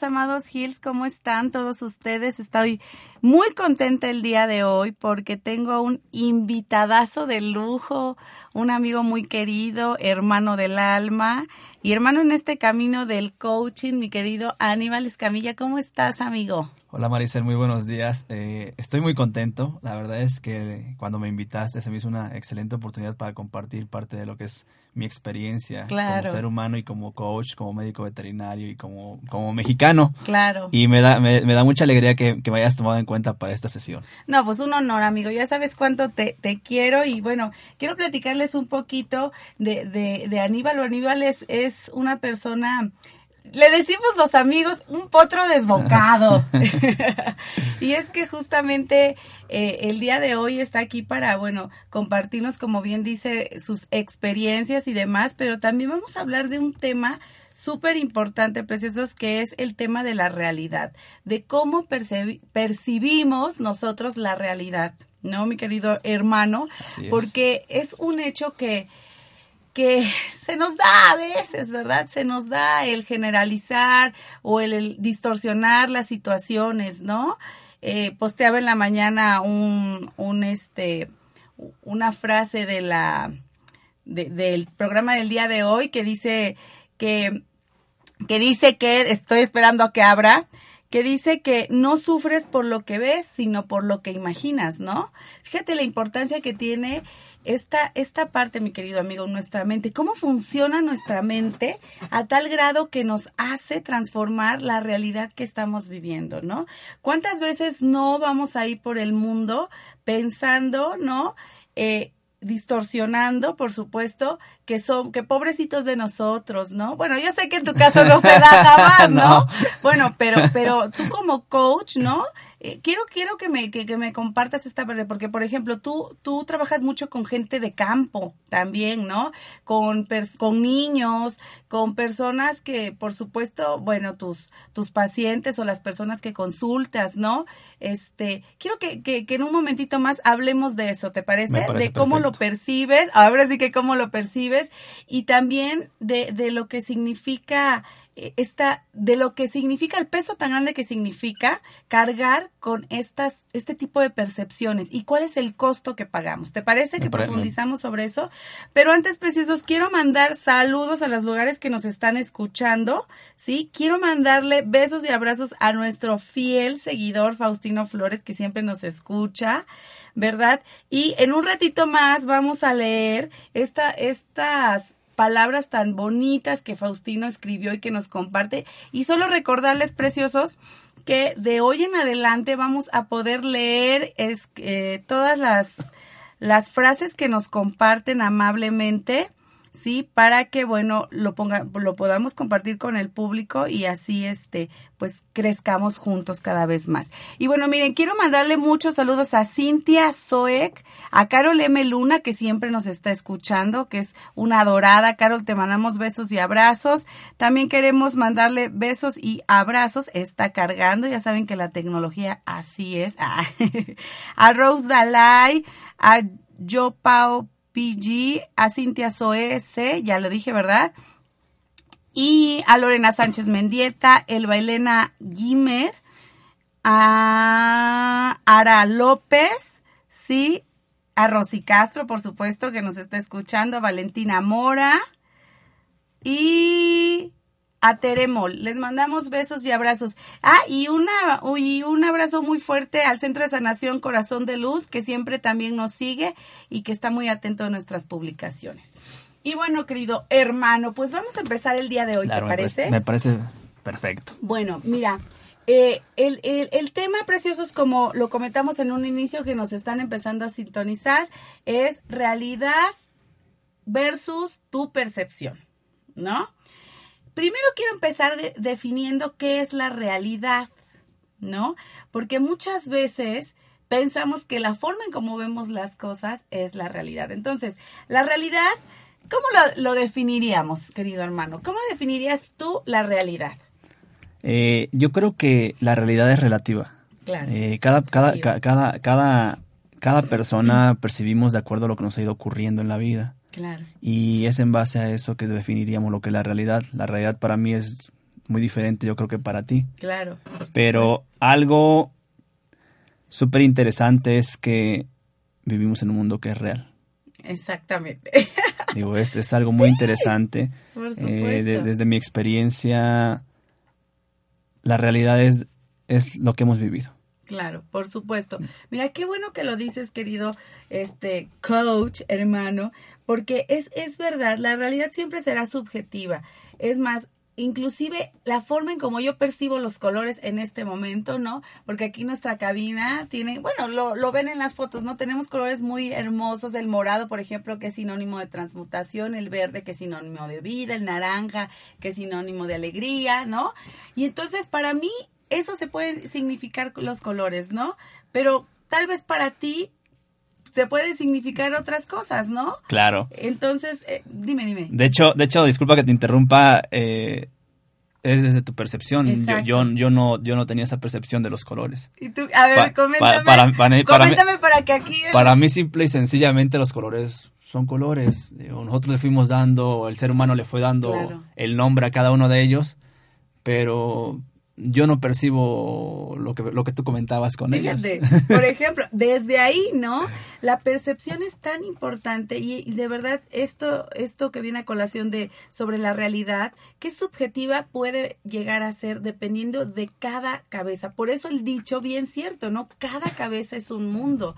Amados Hills, ¿cómo están todos ustedes? Estoy muy contenta el día de hoy porque tengo un invitadazo de lujo, un amigo muy querido, hermano del alma y hermano en este camino del coaching, mi querido Aníbal Escamilla. ¿Cómo estás, amigo? Hola Maricel, muy buenos días. Eh, estoy muy contento. La verdad es que cuando me invitaste se me hizo una excelente oportunidad para compartir parte de lo que es mi experiencia como ser humano y como coach, como médico veterinario y como, como mexicano. Claro. Y me da, me, da mucha alegría que, que, me hayas tomado en cuenta para esta sesión. No, pues un honor, amigo. Ya sabes cuánto te, te quiero y bueno, quiero platicarles un poquito de, de, de Aníbal. Aníbal es, es una persona le decimos los amigos un potro desbocado. y es que justamente eh, el día de hoy está aquí para, bueno, compartirnos, como bien dice, sus experiencias y demás, pero también vamos a hablar de un tema súper importante, preciosos, que es el tema de la realidad, de cómo percibimos nosotros la realidad, ¿no, mi querido hermano? Porque es un hecho que que se nos da a veces, ¿verdad? Se nos da el generalizar o el, distorsionar las situaciones, ¿no? Eh, posteaba en la mañana un, un este, una frase de la, del programa del día de hoy que dice que, que dice que, estoy esperando a que abra, que dice que no sufres por lo que ves, sino por lo que imaginas, ¿no? Fíjate la importancia que tiene esta, esta parte, mi querido amigo, nuestra mente, cómo funciona nuestra mente a tal grado que nos hace transformar la realidad que estamos viviendo, ¿no? ¿Cuántas veces no vamos a ir por el mundo pensando, ¿no? Eh, distorsionando, por supuesto, que son, que pobrecitos de nosotros, ¿no? Bueno, yo sé que en tu caso no se da jamás, ¿no? Bueno, pero, pero tú como coach, ¿no? Eh, quiero, quiero que me, que, me compartas esta parte, porque por ejemplo, tú, tú trabajas mucho con gente de campo también, ¿no? Con, con niños, con personas que, por supuesto, bueno, tus, tus pacientes o las personas que consultas, ¿no? Este, quiero que, que, que en un momentito más hablemos de eso, ¿te parece? de cómo lo percibes, ahora sí que cómo lo percibes, y también de, de lo que significa esta, de lo que significa el peso tan grande que significa cargar con estas, este tipo de percepciones y cuál es el costo que pagamos. ¿Te parece que profundizamos sobre eso? Pero antes, preciosos, quiero mandar saludos a los lugares que nos están escuchando, ¿sí? Quiero mandarle besos y abrazos a nuestro fiel seguidor Faustino Flores, que siempre nos escucha. ¿verdad? Y en un ratito más vamos a leer esta, estas palabras tan bonitas que Faustino escribió y que nos comparte. Y solo recordarles, preciosos, que de hoy en adelante vamos a poder leer es, eh, todas las, las frases que nos comparten amablemente ¿sí? Para que, bueno, lo, ponga, lo podamos compartir con el público y así, este, pues crezcamos juntos cada vez más. Y bueno, miren, quiero mandarle muchos saludos a Cintia Zoek, a Carol M. Luna, que siempre nos está escuchando, que es una adorada. Carol, te mandamos besos y abrazos. También queremos mandarle besos y abrazos. Está cargando, ya saben que la tecnología así es. a Rose Dalai, a Joe Pao PG, a Cintia Soese, ya lo dije, ¿verdad? Y a Lorena Sánchez Mendieta, Elba Elena Guimer, a Ara López, sí, a Rosy Castro, por supuesto, que nos está escuchando, a Valentina Mora y a Teremol. Les mandamos besos y abrazos. Ah, y, una, y un abrazo muy fuerte al Centro de Sanación Corazón de Luz, que siempre también nos sigue y que está muy atento a nuestras publicaciones. Y bueno, querido hermano, pues vamos a empezar el día de hoy, ¿te parece? Me parece perfecto. Bueno, mira, eh, el, el, el, tema, preciosos, como lo comentamos en un inicio que nos están empezando a sintonizar, es realidad versus tu percepción, ¿no? Primero quiero empezar definiendo qué es la realidad, ¿no? Porque muchas veces pensamos que la forma en cómo vemos las cosas es la realidad. Entonces, la realidad, ¿cómo lo, definiríamos, querido hermano? ¿Cómo definirías tú la realidad? Eh, yo creo que la realidad es relativa. Claro. Eh, cada, cada, cada, cada, cada persona percibimos de acuerdo a lo que nos ha ido ocurriendo en la vida. Claro. Y es en base a eso que definiríamos lo que es la realidad. La realidad para mí es muy diferente, yo creo que para ti. Claro. Pero algo súper interesante es que vivimos en un mundo que es real. Exactamente. Digo, es, es algo muy interesante. Por eh, desde mi experiencia, la realidad es, es lo que hemos vivido. Claro, por supuesto. Mira, qué bueno que lo dices, querido este coach, hermano, porque es, es verdad, la realidad siempre será subjetiva. Es más, inclusive la forma en como yo percibo los colores en este momento, ¿no? Porque aquí nuestra cabina tiene, bueno, lo, lo, ven en las fotos, ¿no? Tenemos colores muy hermosos, el morado, por ejemplo, que es sinónimo de transmutación, el verde, que es sinónimo de vida, el naranja, que es sinónimo de alegría, ¿no? Y entonces, para mí, eso se puede significar los colores, ¿no? Pero tal vez para ti se puede significar otras cosas, ¿no? Claro. Entonces, eh, dime, dime. De hecho, de hecho, disculpa que te interrumpa, eh, es desde tu percepción. Yo, yo, yo, no, yo no tenía esa percepción de los colores. ¿Y tú? A ver, coméntame. para, coméntame para que aquí... Para mí, simple y sencillamente, los colores son colores. Nosotros le fuimos dando, el ser humano le fue dando el nombre a cada uno de ellos, pero yo no percibo lo que, lo que tú comentabas con Fíjate, Por ejemplo, desde ahí, ¿no? La percepción es tan importante y, de verdad esto, esto que viene a colación de sobre la realidad, qué subjetiva puede llegar a ser dependiendo de cada cabeza. Por eso el dicho bien cierto, ¿no? Cada cabeza es un mundo.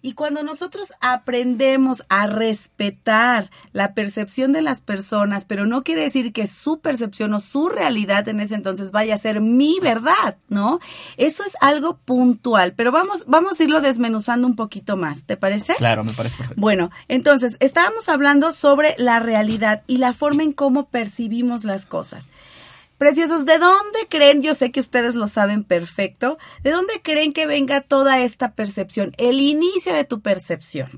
Y cuando nosotros aprendemos a respetar la percepción de las personas, pero no quiere decir que su percepción o su realidad en ese entonces vaya a ser mi verdad, ¿no? Eso es algo puntual, pero vamos, vamos a irlo desmenuzando un poquito más, ¿te parece? Claro, me parece perfecto. Bueno, entonces, estábamos hablando sobre la realidad y la forma en cómo percibimos las cosas. Preciosos, ¿de dónde creen? Yo sé que ustedes lo saben perfecto. ¿De dónde creen que venga toda esta percepción? El inicio de tu percepción,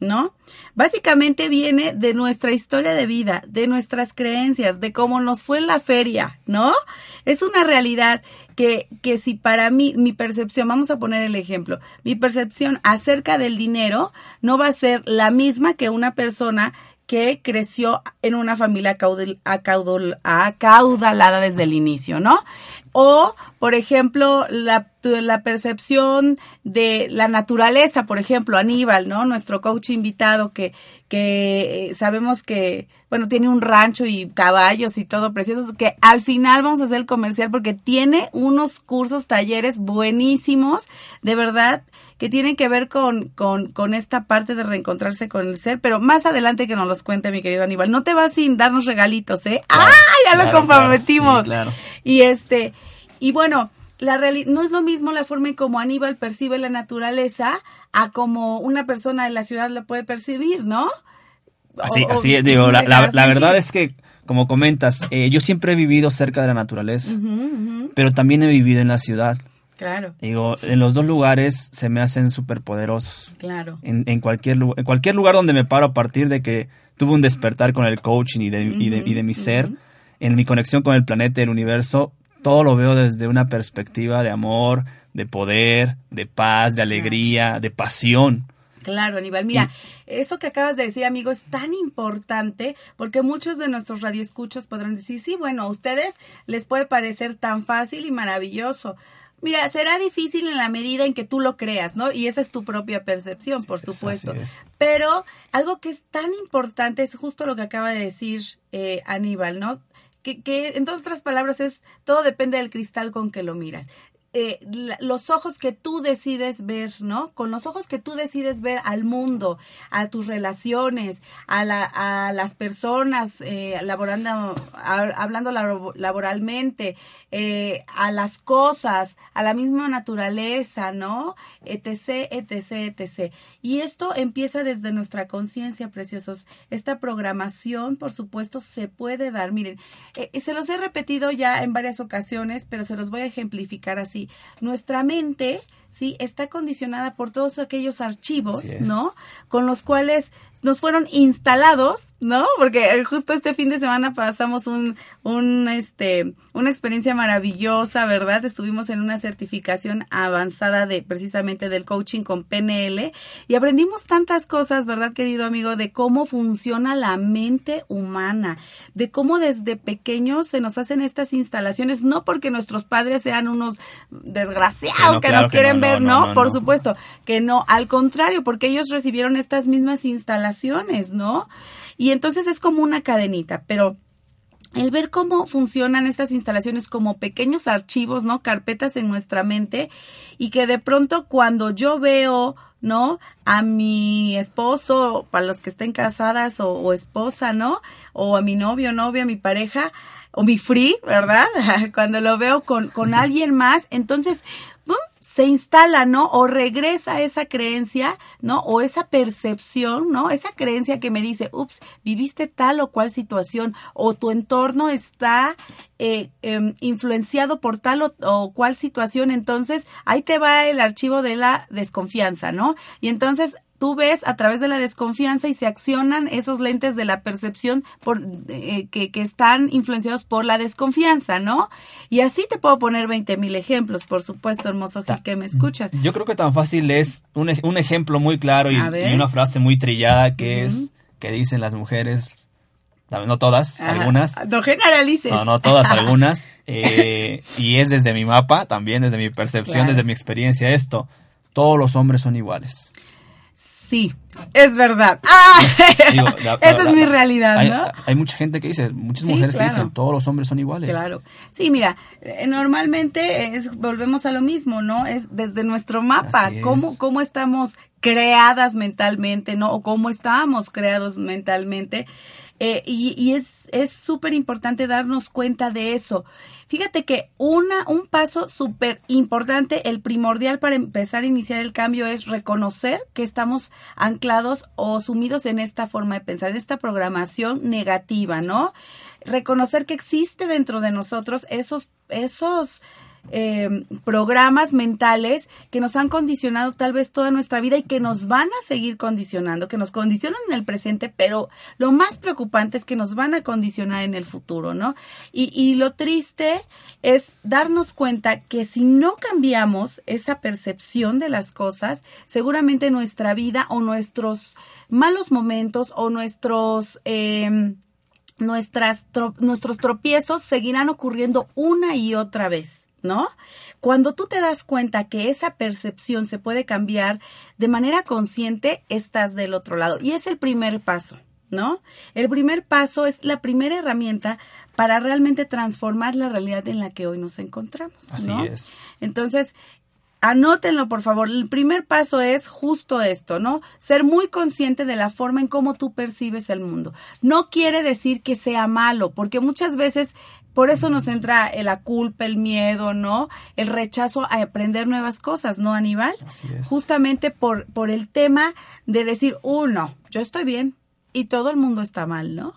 ¿no? Básicamente viene de nuestra historia de vida, de nuestras creencias, de cómo nos fue en la feria, ¿no? Es una realidad que, que si para mí, mi percepción, vamos a poner el ejemplo, mi percepción acerca del dinero no va a ser la misma que una persona que creció en una familia acaudalada desde el inicio, ¿no? O, por ejemplo, la, la, percepción de la naturaleza, por ejemplo, Aníbal, ¿no? Nuestro coach invitado que, que eh, sabemos que, bueno, tiene un rancho y caballos y todo precioso, que al final vamos a hacer el comercial porque tiene unos cursos, talleres buenísimos, de verdad, que tienen que ver con, con, con, esta parte de reencontrarse con el ser, pero más adelante que nos los cuente mi querido Aníbal. No te vas sin darnos regalitos, ¿eh? ¡Ah! Ya lo comprometimos. Claro, Y este, y bueno, la no es lo mismo la forma en como Aníbal percibe la naturaleza a como una persona de la ciudad la puede percibir, ¿no? Así, así digo, la, la, verdad es que, como comentas, eh, yo siempre he vivido cerca de la naturaleza, pero también he vivido en la ciudad. Claro. Digo, en los dos lugares se me hacen súper poderosos. Claro. En, en, cualquier, en cualquier lugar donde me paro a partir de que tuve un despertar con el coaching y de, y de, y de mi ser, en mi conexión con el planeta y el universo, todo lo veo desde una perspectiva de amor, de poder, de paz, de alegría, de pasión. Claro, Aníbal. Mira, eso que acabas de decir, amigo, es tan importante porque muchos de nuestros radioescuchos podrán decir, sí, bueno, a ustedes les puede parecer tan fácil y maravilloso. Mira, será difícil en la medida en que tú lo creas, ¿no? Y esa es tu propia percepción, por supuesto. Pero algo que es tan importante es justo lo que acaba de decir eh, Aníbal, ¿no? Que, que en otras palabras es, todo depende del cristal con que lo miras. Eh, los ojos que tú decides ver, ¿no? Con los ojos que tú decides ver al mundo, a tus relaciones, a, la, a las personas, eh, laborando, hablando laboralmente, eh, a las cosas, a la misma naturaleza, ¿no? Etc, etc, etc. Y esto empieza desde nuestra conciencia, preciosos. Esta programación, por supuesto, se puede dar. Miren, se los he repetido ya en varias ocasiones, pero se los voy a ejemplificar así nuestra mente, ¿sí? Está condicionada por todos aquellos archivos, ¿no? Con los cuales nos fueron instalados ¿no? Porque justo este fin de semana pasamos un, un, este, una experiencia maravillosa, ¿verdad? Estuvimos en una certificación avanzada de, precisamente del coaching con PNL y aprendimos tantas cosas, ¿verdad, querido amigo? De cómo funciona la mente humana, de cómo desde pequeños se nos hacen estas instalaciones, no porque nuestros padres sean unos desgraciados que nos quieren ver, no, Por supuesto, que no, al contrario, porque ellos recibieron estas mismas instalaciones, ¿no? Y entonces es como una cadenita, pero el ver cómo funcionan estas instalaciones como pequeños archivos, ¿no? Carpetas en nuestra mente y que de pronto cuando yo veo, ¿no? A mi esposo, para los que estén casadas o, esposa, ¿no? O a mi novio, novia, mi pareja, o mi free, ¿verdad? Cuando lo veo con, con alguien más, entonces se instala, ¿no? O regresa esa creencia, ¿no? O esa percepción, ¿no? Esa creencia que me dice, ups, viviste tal o cual situación, o tu entorno está eh, em, influenciado por tal o, o, cual situación, entonces ahí te va el archivo de la desconfianza, ¿no? Y entonces tú ves a través de la desconfianza y se accionan esos lentes de la percepción por, eh, que, que, están influenciados por la desconfianza, ¿no? Y así te puedo poner 20 mil ejemplos, por supuesto, hermoso Gil, que me escuchas. Yo creo que tan fácil es un, un ejemplo muy claro y, una frase muy trillada que es que dicen las mujeres no todas, algunas. No generalices. No, no todas, algunas. Eh, y es desde mi mapa, también desde mi percepción, desde mi experiencia esto. Todos los hombres son iguales. Sí, es verdad. ¡Ah! Esa es mi realidad, ¿no? Hay, mucha gente que dice, muchas mujeres que dicen, todos los hombres son iguales. Claro. Sí, mira, eh, normalmente es, volvemos a lo mismo, ¿no? Es desde nuestro mapa, cómo, cómo estamos creadas mentalmente, ¿no? O cómo estamos creados mentalmente. Eh, y, y es súper importante darnos cuenta de eso. Fíjate que una, un paso súper importante, el primordial para empezar a iniciar el cambio es reconocer que estamos anclados o sumidos en esta forma de pensar, en esta programación negativa, ¿no? Reconocer que existe dentro de nosotros esos, esos eh, programas mentales que nos han condicionado tal vez toda nuestra vida y que nos van a seguir condicionando, que nos condicionan en el presente, pero lo más preocupante es que nos van a condicionar en el futuro, ¿no? Y, y lo triste es darnos cuenta que si no cambiamos esa percepción de las cosas, seguramente nuestra vida o nuestros malos momentos o nuestros... Eh, nuestras nuestros tropiezos seguirán ocurriendo una y otra vez. ¿No? Cuando tú te das cuenta que esa percepción se puede cambiar de manera consciente, estás del otro lado. Y es el primer paso, ¿no? El primer paso es la primera herramienta para realmente transformar la realidad en la que hoy nos encontramos. Así es. Entonces, anótenlo por favor. El primer paso es justo esto, ¿no? Ser muy consciente de la forma en cómo tú percibes el mundo. No quiere decir que sea malo, porque muchas veces por eso nos entra la culpa, el miedo, ¿no? El rechazo a aprender nuevas cosas, ¿no, Aníbal? Así es. Justamente por, por el tema de decir, uno, yo estoy bien y todo el mundo está mal, ¿no?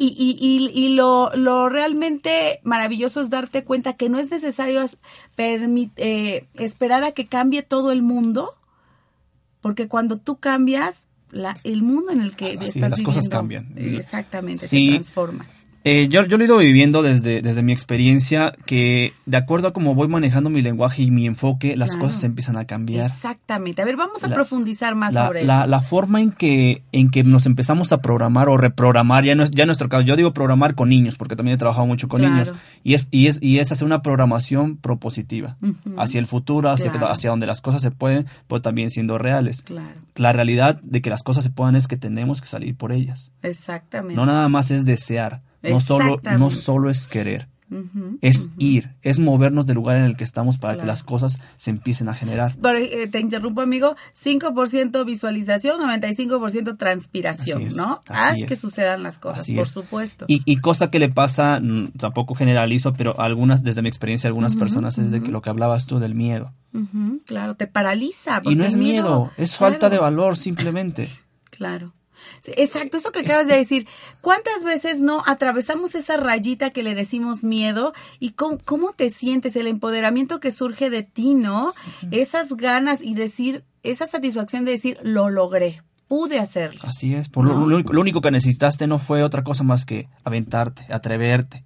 Y, y, y, y lo, lo, realmente maravilloso es darte cuenta que no es necesario eh, esperar a que cambie todo el mundo, porque cuando tú cambias, la, el mundo en el que estás las cosas cambian. Exactamente, se transforma. Eh, yo, yo lo he ido viviendo desde, desde mi experiencia que de acuerdo a cómo voy manejando mi lenguaje y mi enfoque, las cosas empiezan a cambiar. Exactamente. A ver, vamos a profundizar más sobre la, eso. La forma en que, en que nos empezamos a programar o reprogramar, ya, no es, ya en nuestro caso, yo digo programar con niños, porque también he trabajado mucho con niños, y es, y, es, y es hacer una programación propositiva hacia el futuro, hacia, hacia donde las cosas se pueden, pero también siendo reales. La realidad de que las cosas se puedan es que tenemos que salir por ellas. Exactamente. No nada más es desear No solo, no solo es querer es ir, es movernos del lugar en el que estamos para que las cosas se empiecen a generar. Eh, te interrumpo, amigo, 5% visualización, 95% transpiración, ¿no? Haz que sucedan las cosas, por supuesto. Y, cosa que le pasa, mm, tampoco generalizo, pero algunas, desde mi experiencia, algunas personas es de que lo que hablabas tú del miedo. claro, te paraliza. Y no es miedo, es falta de valor simplemente. Claro. Exacto, eso que acabas de decir. ¿Cuántas veces no atravesamos esa rayita que le decimos miedo? ¿Y cómo, te sientes? El empoderamiento que surge de ti, ¿no? Esas ganas y decir, esa satisfacción de decir, lo logré, pude hacerlo. Así es. Por lo, único que necesitaste no fue otra cosa más que aventarte, atreverte.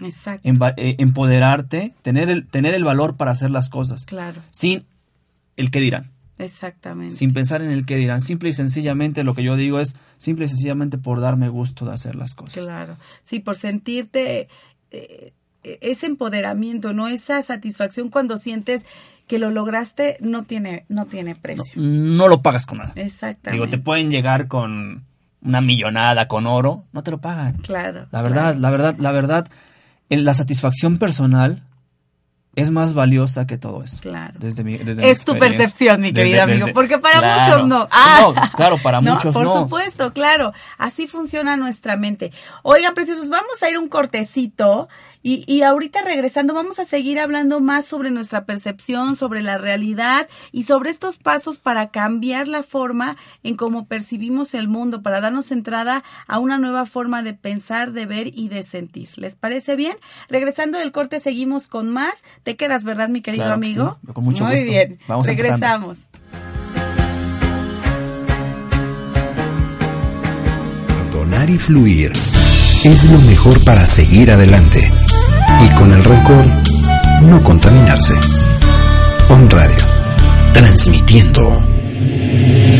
Exacto. Eh, empoderarte, tener el, tener el valor para hacer las cosas. Claro. Sin el que dirán. Exactamente. Sin pensar en el que dirán. Simple y sencillamente lo que yo digo es simple y sencillamente por darme gusto de hacer las cosas. Claro. Sí, por sentirte eh, ese empoderamiento, ¿no? Esa satisfacción cuando sientes que lo lograste no tiene, no tiene precio. No, lo pagas con nada. Exactamente. Digo, te pueden llegar con una millonada, con oro, no te lo pagan. Claro. La verdad, la verdad, la verdad, en la satisfacción personal es más valiosa que todo eso. Claro. Desde mi, es tu percepción, mi querido amigo, porque para muchos no. Ah. claro, para muchos no. Por supuesto, claro. Así funciona nuestra mente. Oigan, preciosos, vamos a ir un cortecito y, y ahorita regresando vamos a seguir hablando más sobre nuestra percepción, sobre la realidad y sobre estos pasos para cambiar la forma en cómo percibimos el mundo, para darnos entrada a una nueva forma de pensar, de ver y de sentir. ¿Les parece bien? Regresando del corte seguimos con más. Te quedas, ¿verdad, mi querido amigo? con mucho Muy bien. Vamos Regresamos. Donar y fluir es lo mejor para seguir adelante y con el rencor no contaminarse. On Radio, transmitiendo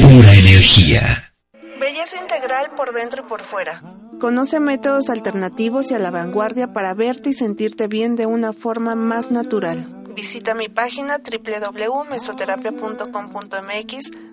pura energía. Belleza integral por dentro y por fuera. Conoce métodos alternativos y a la vanguardia para verte y sentirte bien de una forma más natural. Visita mi página www.mesoterapia.com.mx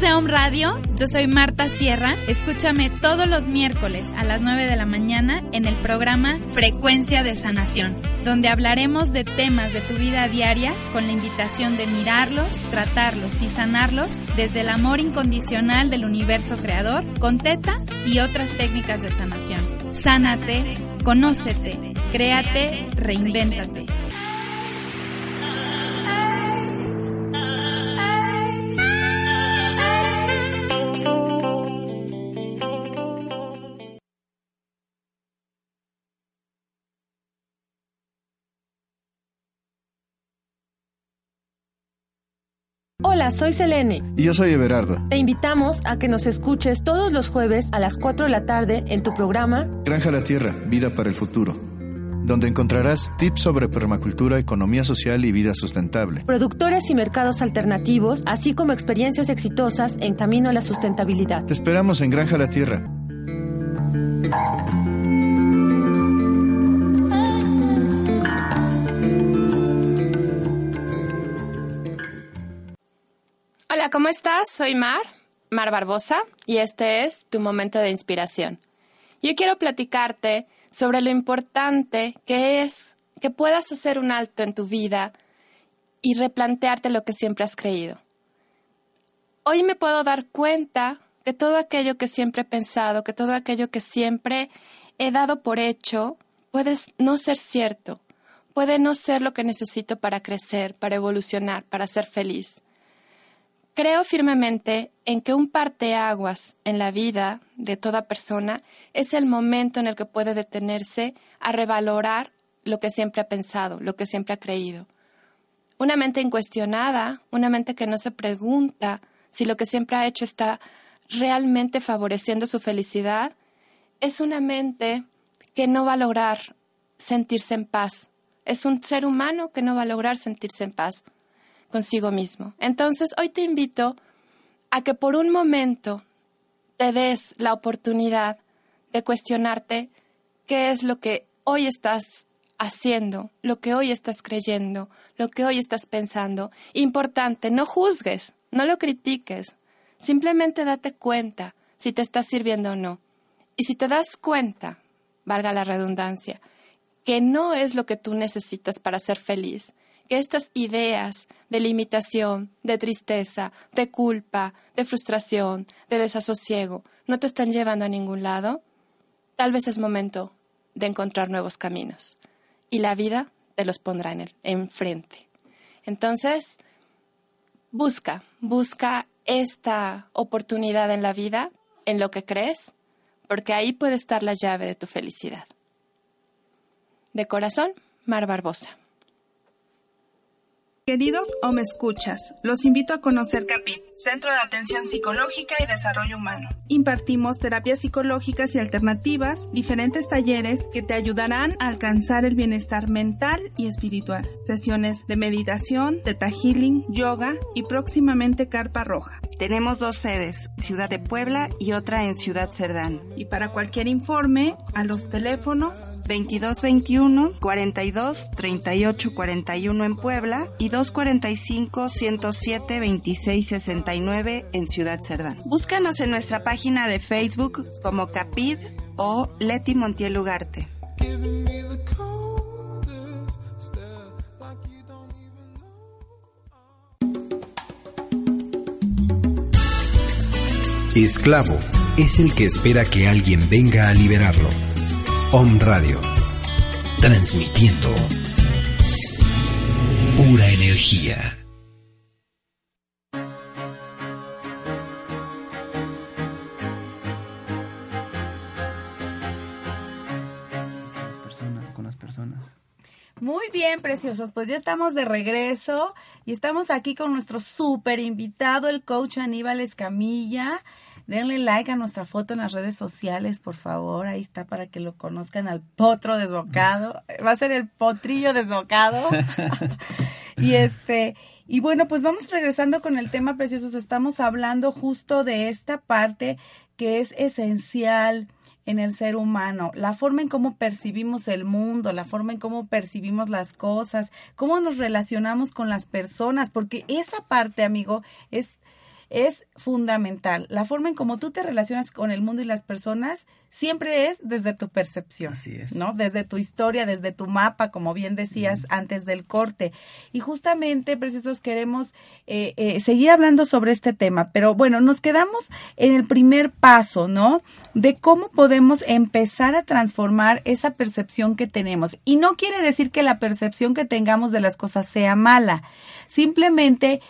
De Home Radio, yo soy Marta Sierra. Escúchame todos los miércoles a las 9 de la mañana en el programa Frecuencia de Sanación, donde hablaremos de temas de tu vida diaria con la invitación de mirarlos, tratarlos y sanarlos desde el amor incondicional del universo creador, con teta y otras técnicas de sanación. Sánate, conócete, créate, reinvéntate. Hola, soy Selene. Y yo soy Everardo. Te invitamos a que nos escuches todos los jueves a las 4 de la tarde en tu programa Granja la Tierra, Vida para el Futuro, donde encontrarás tips sobre permacultura, economía social y vida sustentable. Productores y mercados alternativos, así como experiencias exitosas en camino a la sustentabilidad. Te esperamos en Granja la Tierra. Hola, ¿cómo estás? Soy Mar, Mar Barbosa, y este es tu momento de inspiración. Yo quiero platicarte sobre lo importante que es que puedas hacer un alto en tu vida y replantearte lo que siempre has creído. Hoy me puedo dar cuenta que todo aquello que siempre he pensado, que todo aquello que siempre he dado por hecho, puede no ser cierto, puede no ser lo que necesito para crecer, para evolucionar, para ser feliz. Creo firmemente en que un parteaguas en la vida de toda persona es el momento en el que puede detenerse a revalorar lo que siempre ha pensado, lo que siempre ha creído. Una mente incuestionada, una mente que no se pregunta si lo que siempre ha hecho está realmente favoreciendo su felicidad, es una mente que no va a lograr sentirse en paz. Es un ser humano que no va a lograr sentirse en paz consigo mismo. Entonces, hoy te invito a que por un momento te des la oportunidad de cuestionarte qué es lo que hoy estás haciendo, lo que hoy estás creyendo, lo que hoy estás pensando. Importante, no juzgues, no lo critiques, simplemente date cuenta si te está sirviendo o no. Y si te das cuenta, valga la redundancia, que no es lo que tú necesitas para ser feliz, que estas ideas de limitación, de tristeza, de culpa, de frustración, de desasosiego, no te están llevando a ningún lado, tal vez es momento de encontrar nuevos caminos. Y la vida te los pondrá en el enfrente. Entonces, busca, busca esta oportunidad en la vida, en lo que crees, porque ahí puede estar la llave de tu felicidad. De corazón, Mar Barbosa. Queridos o me escuchas, los invito a conocer CAPIT, Centro de Atención Psicológica y Desarrollo Humano. Impartimos terapias psicológicas y alternativas, diferentes talleres que te ayudarán a alcanzar el bienestar mental y espiritual, sesiones de meditación, teta healing, yoga y próximamente carpa roja. Tenemos dos sedes, Ciudad de Puebla y otra en Ciudad Cerdán. Y para cualquier informe, a los teléfonos 2221 42 38 41 en Puebla y 245 107 26 69 en Ciudad Cerdán. Búscanos en nuestra página de Facebook como Capid o Leti Montiel Ugarte. Esclavo es el que espera que alguien venga a liberarlo. Om Radio. Transmitiendo pura energía. Con las personas. Muy bien, preciosos. Pues ya estamos de regreso y estamos aquí con nuestro súper invitado, el coach Aníbal Escamilla. Denle like a nuestra foto en las redes sociales, por favor. Ahí está para que lo conozcan al potro desbocado. Va a ser el potrillo desbocado. y este, y bueno, pues vamos regresando con el tema preciosos. Estamos hablando justo de esta parte que es esencial en el ser humano, la forma en cómo percibimos el mundo, la forma en cómo percibimos las cosas, cómo nos relacionamos con las personas, porque esa parte, amigo, es es fundamental. La forma en cómo tú te relacionas con el mundo y las personas siempre es desde tu percepción. Así es. ¿No? Desde tu historia, desde tu mapa, como bien decías antes del corte. Y justamente, preciosos, queremos eh, eh, seguir hablando sobre este tema. Pero bueno, nos quedamos en el primer paso, ¿no? De cómo podemos empezar a transformar esa percepción que tenemos. Y no quiere decir que la percepción que tengamos de las cosas sea mala. Simplemente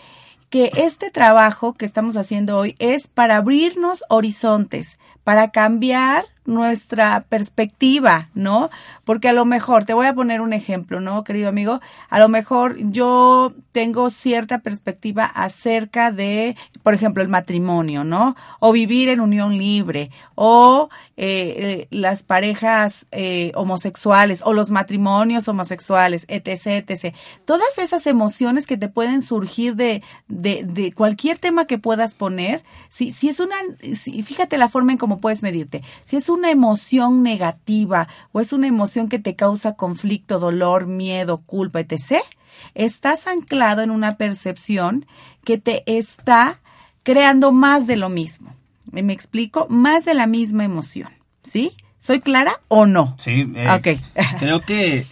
que este trabajo que estamos haciendo hoy es para abrirnos horizontes, para cambiar nuestra perspectiva, ¿no? Porque a lo mejor, te voy a poner un ejemplo, ¿no, querido amigo? A lo mejor yo tengo cierta perspectiva acerca de, por ejemplo, el matrimonio, ¿no? O vivir en unión libre, o eh, las parejas eh, homosexuales, o los matrimonios homosexuales, etc., etc. Todas esas emociones que te pueden surgir de, de, cualquier tema que puedas poner, si, si es una, si, fíjate la forma en cómo puedes medirte, si es una emoción negativa o es una emoción que te causa conflicto, dolor, miedo, culpa, etc., estás anclado en una percepción que te está creando más de lo mismo. ¿Me explico? Más de la misma emoción. ¿Sí? ¿Soy clara o no? Sí. Eh, creo que...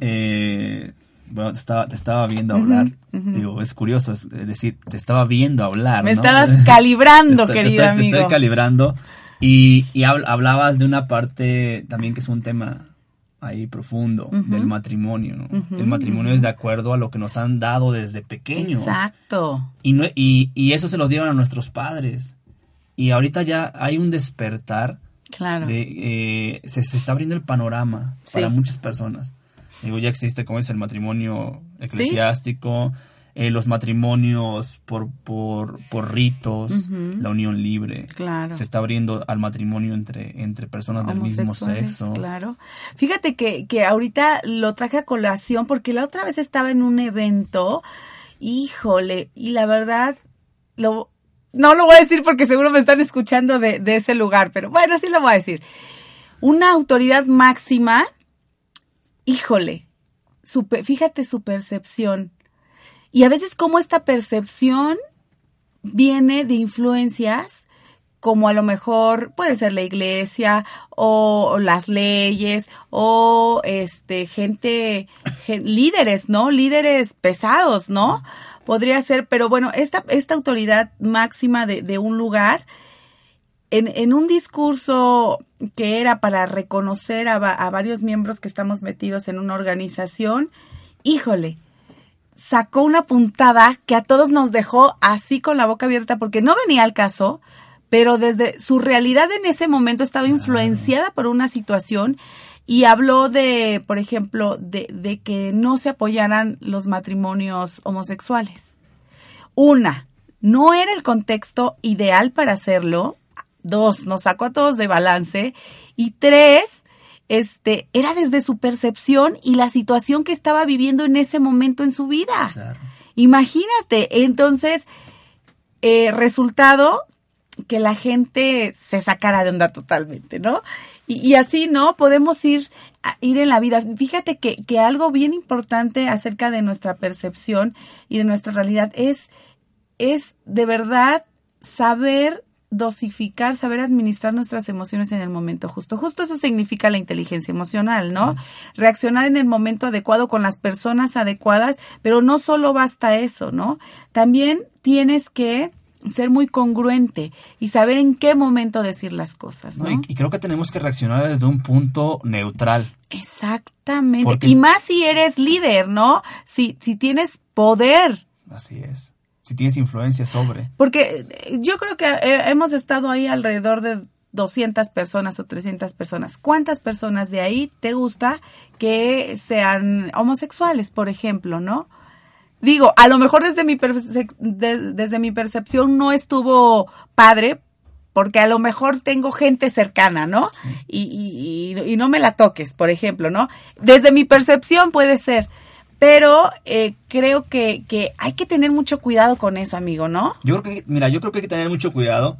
Eh, bueno, te estaba, te estaba viendo hablar. Digo, es curioso, es decir, te estaba viendo hablar. Me estabas calibrando, querido amigo. Te estoy calibrando. Y, y hablabas de una parte también que es un tema ahí profundo del matrimonio. ¿no? El matrimonio es de acuerdo a lo que nos han dado desde pequeños. Exacto. Y, no, y, y eso se los dieron a nuestros padres. Y ahorita ya hay un despertar. Claro. De, eh, se, se, está abriendo el panorama para muchas personas. Digo, ya existe, como es el matrimonio eclesiástico, eh, los matrimonios por, por, por ritos, la unión libre. Claro. Se está abriendo al matrimonio entre, entre personas del mismo sexo. Claro. Fíjate que, que ahorita lo traje a colación porque la otra vez estaba en un evento, híjole, y la verdad, lo, no lo voy a decir porque seguro me están escuchando de, de ese lugar, pero bueno, sí lo voy a decir. Una autoridad máxima, híjole, fíjate su percepción y a veces como esta percepción viene de influencias como a lo mejor puede ser la iglesia o, las leyes o este gente, líderes, ¿no? Líderes pesados, ¿no? Podría ser, pero bueno, esta, esta autoridad máxima de, de un lugar, en, en, un discurso que era para reconocer a, a varios miembros que estamos metidos en una organización, híjole, sacó una puntada que a todos nos dejó así con la boca abierta porque no venía al caso, pero desde su realidad en ese momento estaba influenciada por una situación y habló de, por ejemplo, de, de que no se apoyaran los matrimonios homosexuales. Una, no era el contexto ideal para hacerlo. Dos, nos sacó a todos de balance. Y tres, este, era desde su percepción y la situación que estaba viviendo en ese momento en su vida. Imagínate, entonces, eh, resultado que la gente se sacara de onda totalmente, ¿no? Y, así, ¿no? Podemos ir, ir en la vida. Fíjate que, que algo bien importante acerca de nuestra percepción y de nuestra realidad es, es de verdad saber dosificar, saber administrar nuestras emociones en el momento justo. Justo eso significa la inteligencia emocional, ¿no? Reaccionar en el momento adecuado con las personas adecuadas, pero no solo basta eso, ¿no? También tienes que ser muy congruente y saber en qué momento decir las cosas, ¿no? y, creo que tenemos que reaccionar desde un punto neutral. Exactamente. Y más si eres líder, ¿no? Si, si tienes poder. Así es si tienes influencia sobre. Porque eh, yo creo que eh, hemos estado ahí alrededor de 200 personas o 300 personas. ¿Cuántas personas de ahí te gusta que sean homosexuales, por ejemplo, no? Digo, a lo mejor desde mi, desde mi percepción no estuvo padre, porque a lo mejor tengo gente cercana, ¿no? Y, y, y, no me la toques, por ejemplo, ¿no? Desde mi percepción puede ser. Pero eh, creo que, que hay que tener mucho cuidado con eso, amigo, ¿no? Yo creo que, mira, yo creo que hay que tener mucho cuidado.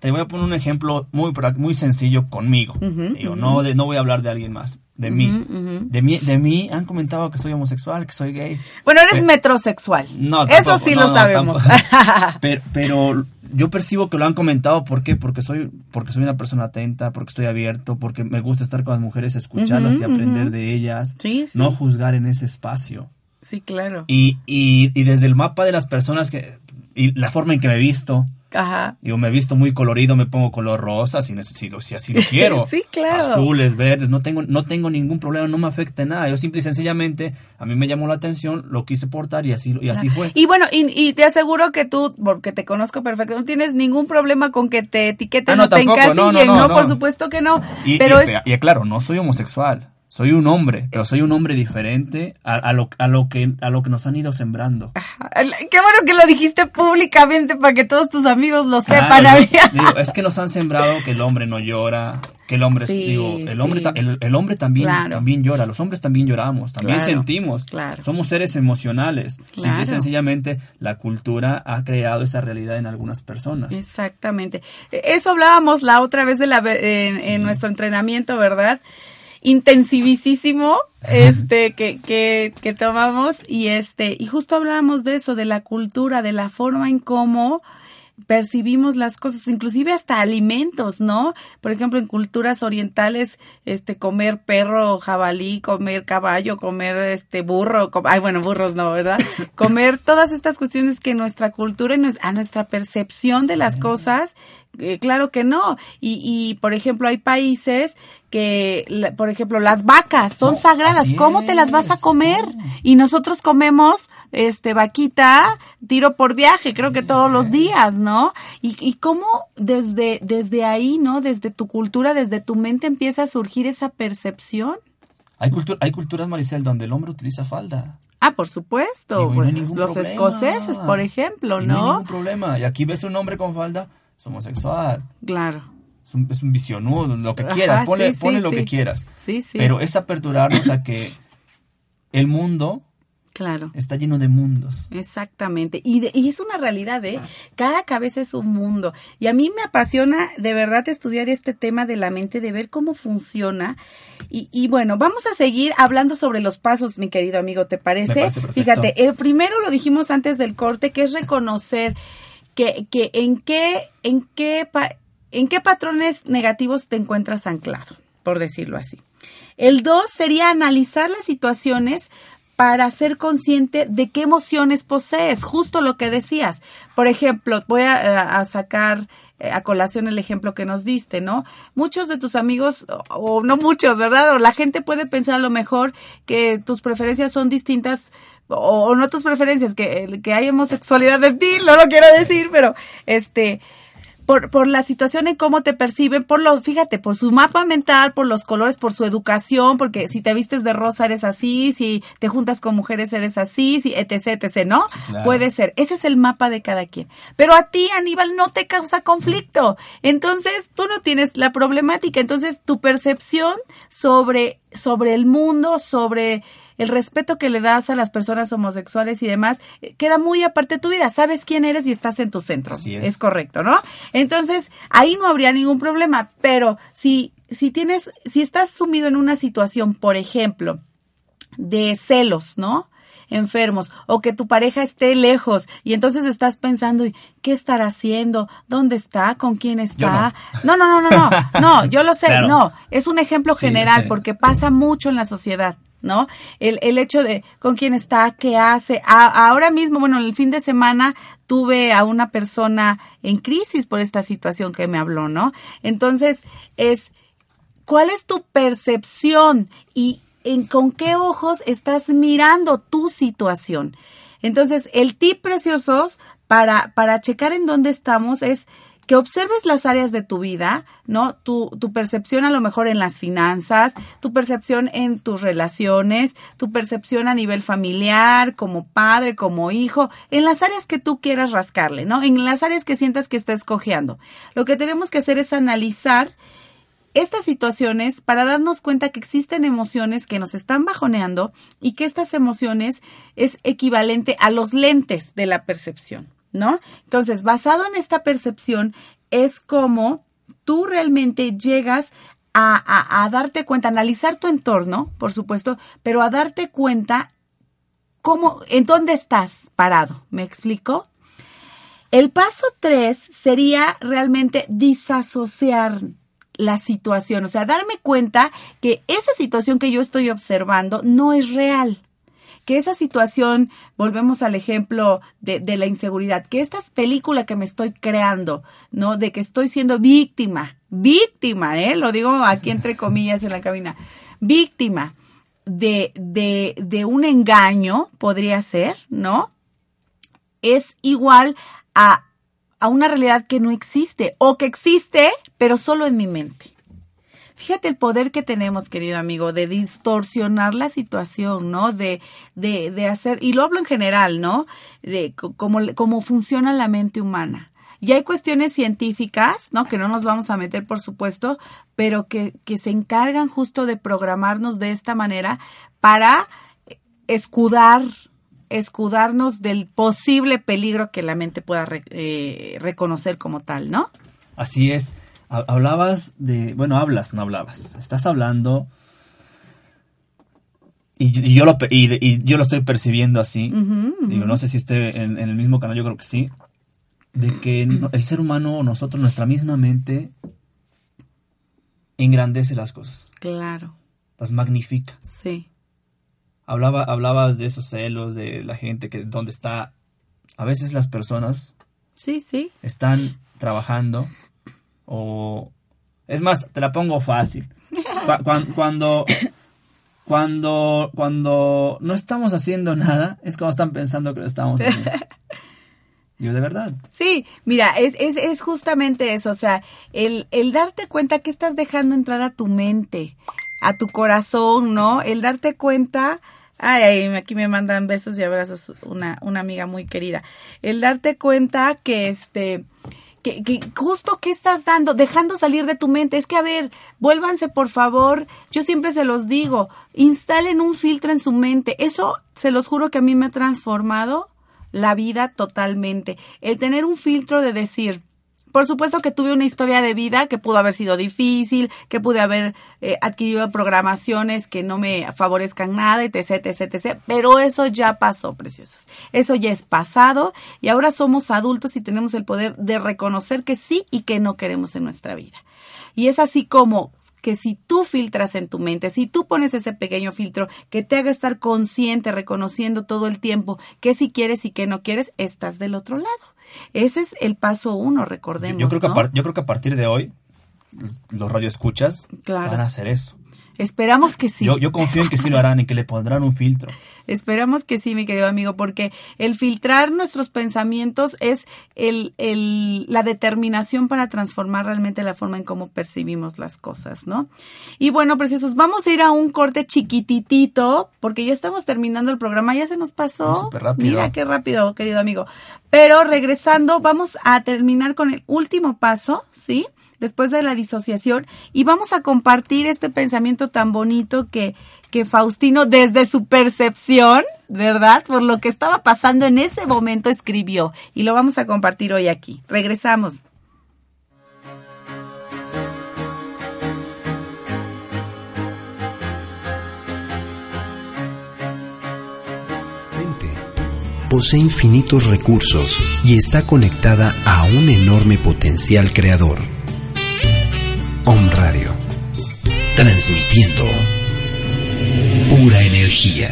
Te voy a poner un ejemplo muy muy sencillo conmigo. Digo, no de, no voy a hablar de alguien más, de mí. De mí, de mí han comentado que soy homosexual, que soy gay. Bueno, eres metrosexual. No, eso sí lo sabemos. pero, pero yo percibo que lo han comentado, ¿por qué? Porque soy, porque soy una persona atenta, porque estoy abierto, porque me gusta estar con las mujeres, escucharlas y aprender de ellas, no juzgar en ese espacio. Sí, claro. Y, y, y desde el mapa de las personas que, y la forma en que me he visto, Ajá. Digo, me he visto muy colorido, me pongo color rosa si necesito, si así lo quiero. sí, claro. Azules, verdes, no tengo, no tengo ningún problema, no me afecta nada. Yo simple y sencillamente, a mí me llamó la atención, lo quise portar y así, y así fue. Y bueno, y, te aseguro que tú, porque te conozco perfecto, no tienes ningún problema con que te etiqueten ah, o te encasillen, no, no, por supuesto que no. Y, pero y claro, no soy homosexual soy un hombre, pero soy un hombre diferente a, lo, a, lo, que, a lo que nos han ido sembrando. Qué bueno que lo dijiste públicamente para que todos tus amigos lo sepan. es que nos han sembrado que el hombre no llora, que el hombre, digo, el hombre, el, hombre también, también llora, los hombres también lloramos, también sentimos, somos seres emocionales. Simple y sencillamente la cultura ha creado esa realidad en algunas personas. Exactamente. Eso hablábamos la otra vez de la, en nuestro entrenamiento, ¿verdad? Intensivísimo este que, que, que tomamos y este y justo hablábamos de eso de la cultura de la forma en cómo percibimos las cosas, inclusive hasta alimentos, ¿no? Por ejemplo, en culturas orientales, este, comer perro, jabalí, comer caballo, comer este burro, ay, bueno, burros no, ¿verdad? comer todas estas cuestiones que nuestra cultura y a nuestra percepción de las cosas, eh, claro que no. Y, y, por ejemplo, hay países que, por ejemplo, las vacas son sagradas. ¿Cómo te las vas a comer? Y nosotros comemos, este, vaquita, tiro por viaje, creo que todos los días, ¿no? Y, y cómo desde, desde ahí, ¿no? Desde tu cultura, desde tu mente empieza a surgir esa percepción. Hay, hay culturas, Maricel, donde el hombre utiliza falda. Ah, por supuesto. Pues, los escoceses, por ejemplo, ¿no? No hay ningún problema. Y aquí ves un hombre con falda, es homosexual. Claro. Es un, es un visionudo, lo que quieras, ponle, lo que quieras. Sí, sí. Pero es aperturarnos a que el mundo Claro. Está lleno de mundos. Exactamente. Y, y, es una realidad, ¿eh? Cada cabeza es un mundo. Y a mí me apasiona de verdad estudiar este tema de la mente, de ver cómo funciona. Y, y bueno, vamos a seguir hablando sobre los pasos, mi querido amigo, ¿te parece? Fíjate, el primero lo dijimos antes del corte, que es reconocer que, que en qué, en qué, en qué patrones negativos te encuentras anclado, por decirlo así. El dos sería analizar las situaciones para ser consciente de qué emociones posees, justo lo que decías. Por ejemplo, voy a, sacar eh, a colación el ejemplo que nos diste, ¿no? Muchos de tus amigos, o, no muchos, ¿verdad? O la gente puede pensar a lo mejor que tus preferencias son distintas o, no tus preferencias, que, que hay homosexualidad de ti, no lo quiero decir, pero este, por, por la situación en cómo te perciben, por lo, fíjate, por su mapa mental, por los colores, por su educación, porque si te vistes de rosa eres así, si te juntas con mujeres eres así, si etc, etc, ¿no? Puede ser. Ese es el mapa de cada quien. Pero a ti, Aníbal, no te causa conflicto. Entonces, tú no tienes la problemática. Entonces, tu percepción sobre, sobre el mundo, sobre el respeto que le das a las personas homosexuales y demás, eh, queda muy aparte de tu vida. Sabes quién eres y estás en tu centro. Así es. es correcto, ¿no? Entonces, ahí no habría ningún problema. Pero si, si tienes, si estás sumido en una situación, por ejemplo, de celos, ¿no? enfermos o que tu pareja esté lejos y entonces estás pensando qué estará haciendo, dónde está, con quién está. No. no. no, no, no, no, yo lo sé, no, es un ejemplo general porque pasa mucho en la sociedad. ¿No? El, el hecho de con quién está, qué hace. ahora mismo, bueno, el fin de semana tuve a una persona en crisis por esta situación que me habló, ¿no? Entonces, es, ¿cuál es tu percepción y en con qué ojos estás mirando tu situación? Entonces, el tip preciosos para, para checar en dónde estamos es que observes las áreas de tu vida, ¿no? Tu, percepción a lo mejor en las finanzas, tu percepción en tus relaciones, tu percepción a nivel familiar, como padre, como hijo, en las áreas que tú quieras rascarle, ¿no? En las áreas que sientas que estás cojeando. Lo que tenemos que hacer es analizar estas situaciones para darnos cuenta que existen emociones que nos están bajoneando y que estas emociones es equivalente a los lentes de la percepción. ¿No? Entonces, basado en esta percepción, es como tú realmente llegas a, a, darte cuenta, analizar tu entorno, por supuesto, pero a darte cuenta cómo, en dónde estás parado. ¿Me explico? El paso tres sería realmente disasociar la situación, o sea, darme cuenta que esa situación que yo estoy observando no es real que esa situación, volvemos al ejemplo de, de la inseguridad, que esta película que me estoy creando, ¿no? De que estoy siendo víctima, víctima, ¿eh? Lo digo aquí entre comillas en la cabina, víctima de, de, de un engaño, podría ser, ¿no? Es igual a, a una realidad que no existe o que existe, pero solo en mi mente. Fíjate el poder que tenemos, querido amigo, de distorsionar la situación, ¿no? De, de, de hacer, y lo hablo en general, ¿no? De cómo, cómo funciona la mente humana. Y hay cuestiones científicas, ¿no? Que no nos vamos a meter, por supuesto, pero que, que se encargan justo de programarnos de esta manera para escudar, escudarnos del posible peligro que la mente pueda eh, reconocer como tal, ¿no? Así es hablabas de, bueno, hablas, no hablabas, estás hablando y, yo, lo, y, yo lo estoy percibiendo así, digo, no sé si esté en, el mismo canal, yo creo que sí, de que el ser humano, nosotros, nuestra misma mente, engrandece las cosas. Claro. Las magnifica. Sí. Hablaba, hablabas de esos celos, de la gente que donde está, a veces las personas. Sí, sí. Están trabajando o, es más, te la pongo fácil. Cuando, cuando, cuando no estamos haciendo nada, es como están pensando que lo estamos haciendo. Yo de verdad. Sí, mira, es, es, es justamente eso, o sea, el, el darte cuenta que estás dejando entrar a tu mente, a tu corazón, ¿no? El darte cuenta, ay, ay, aquí me mandan besos y abrazos una, una amiga muy querida. El darte cuenta que este, justo que estás dando, dejando salir de tu mente. Es que, a ver, vuélvanse por favor, yo siempre se los digo, instalen un filtro en su mente. Eso, se los juro que a mí me ha transformado la vida totalmente. El tener un filtro de decir, por supuesto que tuve una historia de vida que pudo haber sido difícil, que pude haber eh, adquirido programaciones que no me favorezcan nada, etc, etc, etc. Pero eso ya pasó, preciosos. Eso ya es pasado y ahora somos adultos y tenemos el poder de reconocer que sí y que no queremos en nuestra vida. Y es así como que si tú filtras en tu mente, si tú pones ese pequeño filtro que te haga estar consciente, reconociendo todo el tiempo que si quieres y que no quieres, estás del otro lado. Ese es el paso uno, recordemos. Yo, creo, que a yo creo que a partir de hoy los radioescuchas van a hacer eso. Esperamos que sí. Yo, yo confío en que sí lo harán y que le pondrán un filtro. Esperamos que sí, mi querido amigo, porque el filtrar nuestros pensamientos es el, el, la determinación para transformar realmente la forma en cómo percibimos las cosas, ¿no? Y bueno, preciosos, vamos a ir a un corte chiquititito, porque ya estamos terminando el programa, ya se nos pasó. rápido. Mira qué rápido, querido amigo. Pero regresando, vamos a terminar con el último paso, ¿sí? Después de la disociación y vamos a compartir este pensamiento tan bonito que, que Faustino desde su percepción, ¿verdad? Por lo que estaba pasando en ese momento escribió y lo vamos a compartir hoy aquí. Regresamos. posee infinitos recursos y está conectada a un enorme potencial creador. Radio. Transmitiendo pura energía.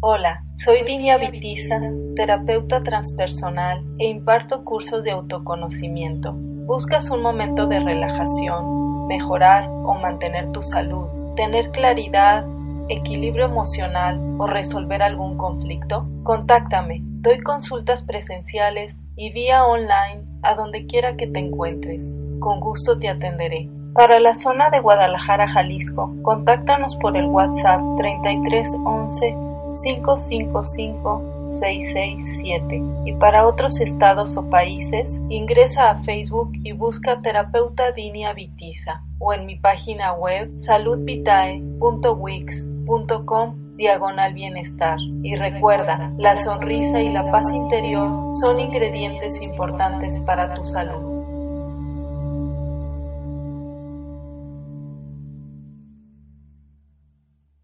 Hola, soy Dinia Vitiza, terapeuta transpersonal e imparto cursos de autoconocimiento. ¿Buscas un momento de relajación, mejorar o mantener tu salud, tener claridad, equilibrio emocional o resolver algún conflicto? Contáctame Doy consultas presenciales y vía online a donde quiera que te encuentres. Con gusto te atenderé. Para la zona de Guadalajara, Jalisco, contáctanos por el WhatsApp 3311 555 667 y para otros estados o países ingresa a Facebook y busca terapeuta Dinia Vitiza o en mi página web saludvitae.wix.com diagonal bienestar. Y recuerda, la sonrisa y la paz interior son ingredientes importantes para tu salud.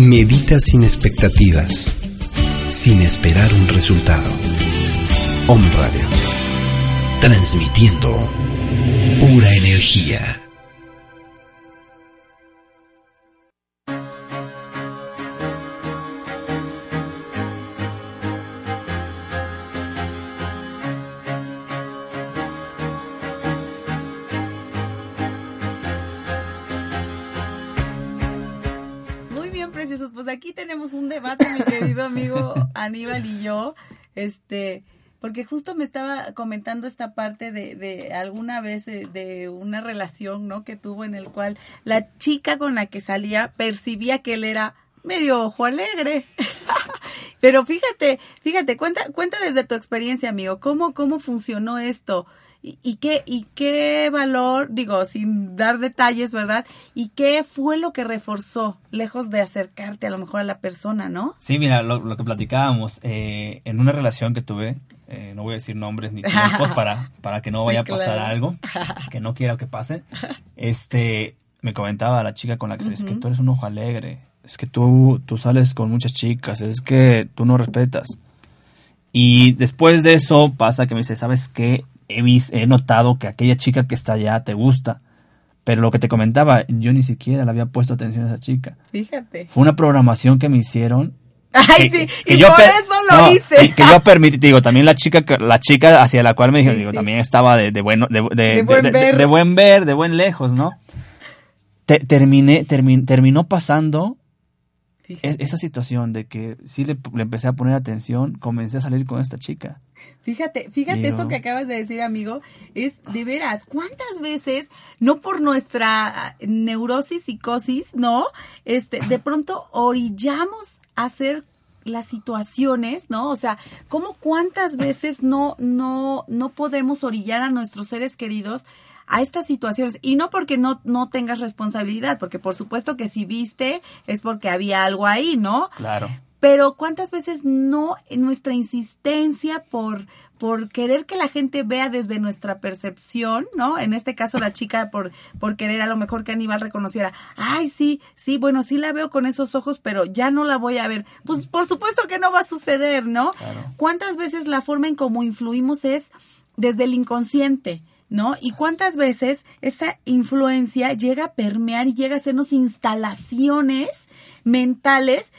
Medita sin expectativas, sin esperar un resultado. Om Radio, transmitiendo pura energía. Este, porque justo me estaba comentando esta parte de, de alguna vez de, una relación, ¿no? Que tuvo en el cual la chica con la que salía percibía que él era medio ojo alegre. Pero fíjate, fíjate, cuenta, cuenta desde tu experiencia, amigo, cómo, cómo funcionó esto. ¿Y, qué, ¿Y qué valor, digo, sin dar detalles, ¿verdad? ¿Y qué fue lo que reforzó, lejos de acercarte a lo mejor a la persona, ¿no? Sí, mira, lo, que platicábamos, eh, en una relación que tuve, eh, no voy a decir nombres ni tiempos para, para que no vaya a pasar algo, que no quiera que pase, este, me comentaba la chica con la que uh es que tú eres un ojo alegre, es que tú, tú sales con muchas chicas, es que tú no respetas. Y después de eso pasa que me dice, ¿sabes qué? He, he notado que aquella chica que está allá te gusta. Pero lo que te comentaba, yo ni siquiera le había puesto atención a esa chica. Fíjate. Fue una programación que me hicieron. Ay, sí, y por eso lo hice. Que, yo permití, digo, también la chica, la chica hacia la cual me dijo, digo, también estaba de, de, bueno, de, de, buen ver. de, buen ver, de buen lejos, ¿no? terminé, terminó pasando esa situación de que sí le, empecé a poner atención, comencé a salir con esta chica. Fíjate, fíjate eso que acabas de decir, amigo, es de veras, ¿cuántas veces, no por nuestra neurosis, psicosis, no, este, de pronto orillamos a hacer las situaciones, ¿no? O sea, ¿cómo cuántas veces no, no, no podemos orillar a nuestros seres queridos a estas situaciones y no porque no, no tengas responsabilidad, porque por supuesto que si viste es porque había algo ahí, ¿no? Claro. Pero cuántas veces no nuestra insistencia por por querer que la gente vea desde nuestra percepción, ¿no? En este caso la chica por por querer a lo mejor que Aníbal reconociera, ay, sí, sí, bueno, sí la veo con esos ojos, pero ya no la voy a ver. Pues por supuesto que no va a suceder, ¿no? Claro. ¿Cuántas veces la forma en cómo influimos es desde el inconsciente? ¿no? Y cuántas veces esa influencia llega a permear y llega a hacernos instalaciones mentales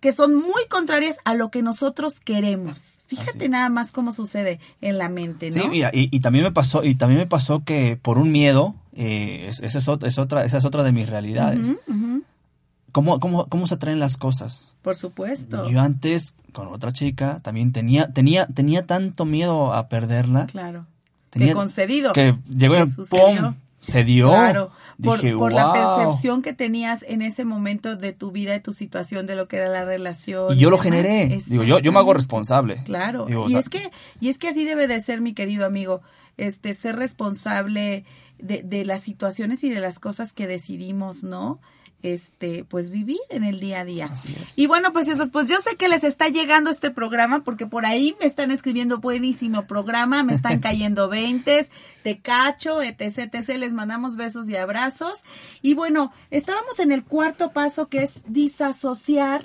que son muy contrarias a lo que nosotros queremos. Fíjate nada más cómo sucede en la mente, ¿no? Sí, mira, y, también me pasó, y también me pasó que por un miedo, eh, esa, es otra, esa es otra de mis realidades. ¿Cómo, cómo, cómo se atraen las cosas? Por supuesto. Yo antes, con otra chica, también tenía, tenía, tenía tanto miedo a perderla. Claro que concedido. Que llegó y ¡pum! Se dio. Claro, por, la percepción que tenías en ese momento de tu vida, de tu situación, de lo que era la relación. Y yo lo generé. Digo, yo, yo me hago responsable. Claro. y, es que, y es que así debe de ser, mi querido amigo, este, ser responsable de, de las situaciones y de las cosas que decidimos, ¿no? Este pues vivir en el día a día. Y bueno, pues eso, pues yo sé que les está llegando este programa porque por ahí me están escribiendo buenísimo programa, me están cayendo veintes, te cacho, etc, etc, les mandamos besos y abrazos. Y bueno, estábamos en el cuarto paso que es disasociar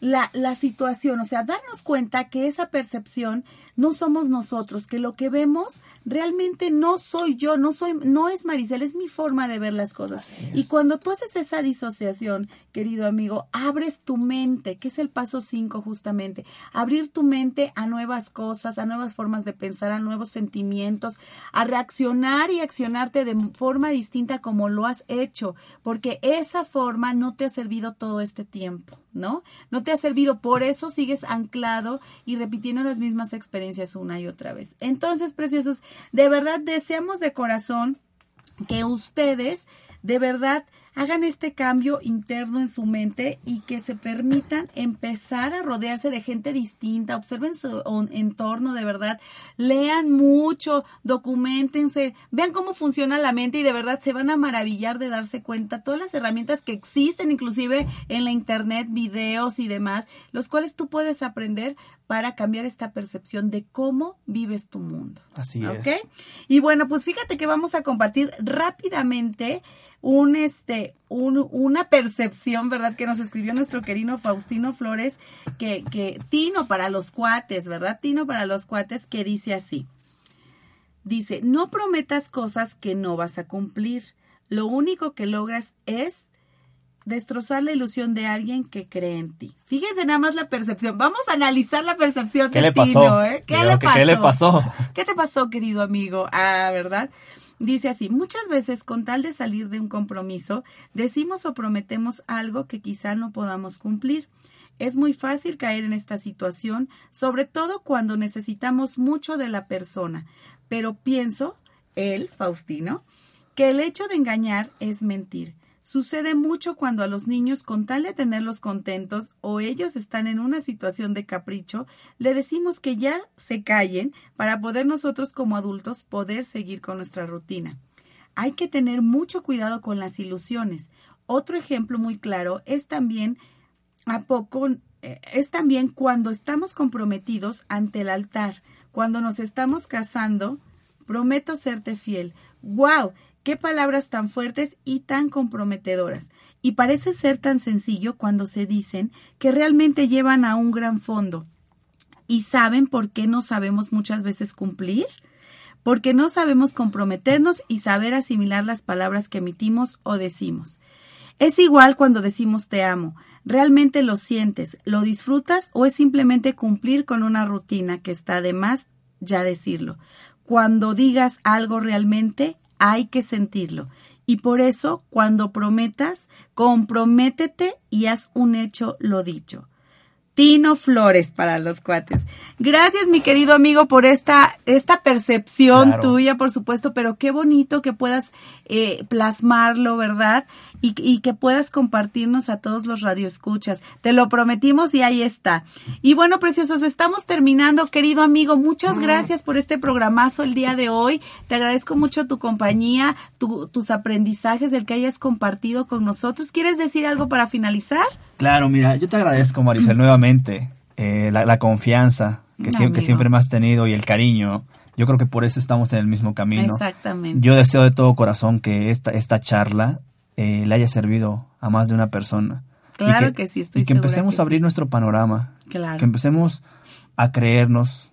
la, la situación, o sea, darnos cuenta que esa percepción no somos nosotros, que lo que vemos realmente no soy yo, no soy, no es Maricel, es mi forma de ver las cosas. Y cuando tú haces esa disociación, querido amigo, abres tu mente, que es el paso cinco justamente, abrir tu mente a nuevas cosas, a nuevas formas de pensar, a nuevos sentimientos, a reaccionar y accionarte de forma distinta como lo has hecho, porque esa forma no te ha servido todo este tiempo. ¿no? No te ha servido, por eso sigues anclado y repitiendo las mismas experiencias una y otra vez. Entonces, preciosos, de verdad deseamos de corazón que ustedes de verdad hagan este cambio interno en su mente y que se permitan empezar a rodearse de gente distinta, observen su entorno de verdad, lean mucho, documentense, vean cómo funciona la mente y de verdad se van a maravillar de darse cuenta todas las herramientas que existen inclusive en la internet, videos y demás, los cuales tú puedes aprender para cambiar esta percepción de cómo vives tu mundo. Así es. Y bueno, pues fíjate que vamos a compartir rápidamente un este un, una percepción, ¿verdad? Que nos escribió nuestro querido Faustino Flores, que, que Tino para los cuates, ¿verdad? Tino para los cuates, que dice así. Dice, no prometas cosas que no vas a cumplir. Lo único que logras es destrozar la ilusión de alguien que cree en ti. Fíjese nada más la percepción. Vamos a analizar la percepción ¿Qué de le Tino, ¿eh? ¿Qué le pasó? ¿Qué le pasó? ¿Qué te pasó, querido amigo? Ah, ¿verdad? Dice así, muchas veces con tal de salir de un compromiso, decimos o prometemos algo que quizá no podamos cumplir. Es muy fácil caer en esta situación, sobre todo cuando necesitamos mucho de la persona. Pero pienso, él, Faustino, que el hecho de engañar es mentir. Sucede mucho cuando a los niños, con tal de tenerlos contentos o ellos están en una situación de capricho, le decimos que ya se callen para poder nosotros como adultos poder seguir con nuestra rutina. Hay que tener mucho cuidado con las ilusiones. Otro ejemplo muy claro es también a poco eh, es también cuando estamos comprometidos ante el altar, cuando nos estamos casando, prometo serte fiel. ¡Wow! Qué palabras tan fuertes y tan comprometedoras. Y parece ser tan sencillo cuando se dicen que realmente llevan a un gran fondo. ¿Y saben por qué no sabemos muchas veces cumplir? Porque no sabemos comprometernos y saber asimilar las palabras que emitimos o decimos. Es igual cuando decimos te amo. ¿Realmente lo sientes, lo disfrutas o es simplemente cumplir con una rutina que está de más ya decirlo? Cuando digas algo realmente, hay que sentirlo. Y por eso, cuando prometas, comprométete y haz un hecho lo dicho. Tino Flores para los cuates. Gracias, mi querido amigo, por esta, esta percepción tuya, por supuesto, pero qué bonito que puedas eh, plasmarlo, ¿verdad? Y, y, que puedas compartirnos a todos los radioescuchas. Te lo prometimos y ahí está. Y bueno, preciosos, estamos terminando, querido amigo. Muchas gracias por este programazo el día de hoy. Te agradezco mucho tu compañía, tus aprendizajes, el que hayas compartido con nosotros. ¿Quieres decir algo para finalizar? Claro, mira, yo te agradezco, Maricel, nuevamente eh, la, confianza que, siempre, que siempre me has tenido y el cariño. Yo creo que por eso estamos en el mismo camino. Exactamente. Yo deseo de todo corazón que esta, esta charla eh, le haya servido a más de una persona. Claro que, sí, estoy Y que empecemos a abrir nuestro panorama. Claro. Que empecemos a creernos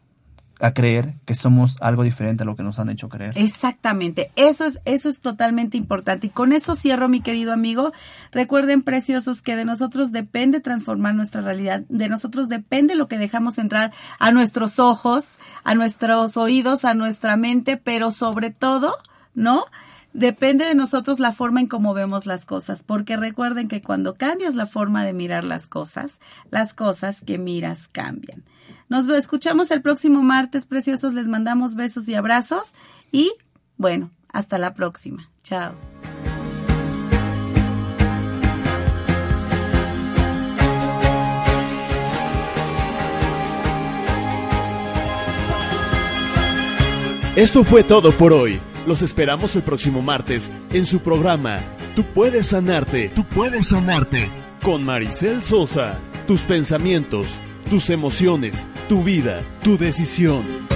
a creer que somos algo diferente a lo que nos han hecho creer. Exactamente, eso es, eso es totalmente importante. Y con eso cierro, mi querido amigo. Recuerden, preciosos, que de nosotros depende transformar nuestra realidad, de nosotros depende lo que dejamos entrar a nuestros ojos, a nuestros oídos, a nuestra mente, pero sobre todo, ¿no? Depende de nosotros la forma en cómo vemos las cosas, porque recuerden que cuando cambias la forma de mirar las cosas, las cosas que miras cambian. Nos escuchamos el próximo martes, preciosos. Les mandamos besos y abrazos. Y bueno, hasta la próxima. Chao. Esto fue todo por hoy. Los esperamos el próximo martes en su programa Tú puedes sanarte, tú puedes sanarte con Maricel Sosa. Tus pensamientos, tus emociones, tu vida, tu decisión.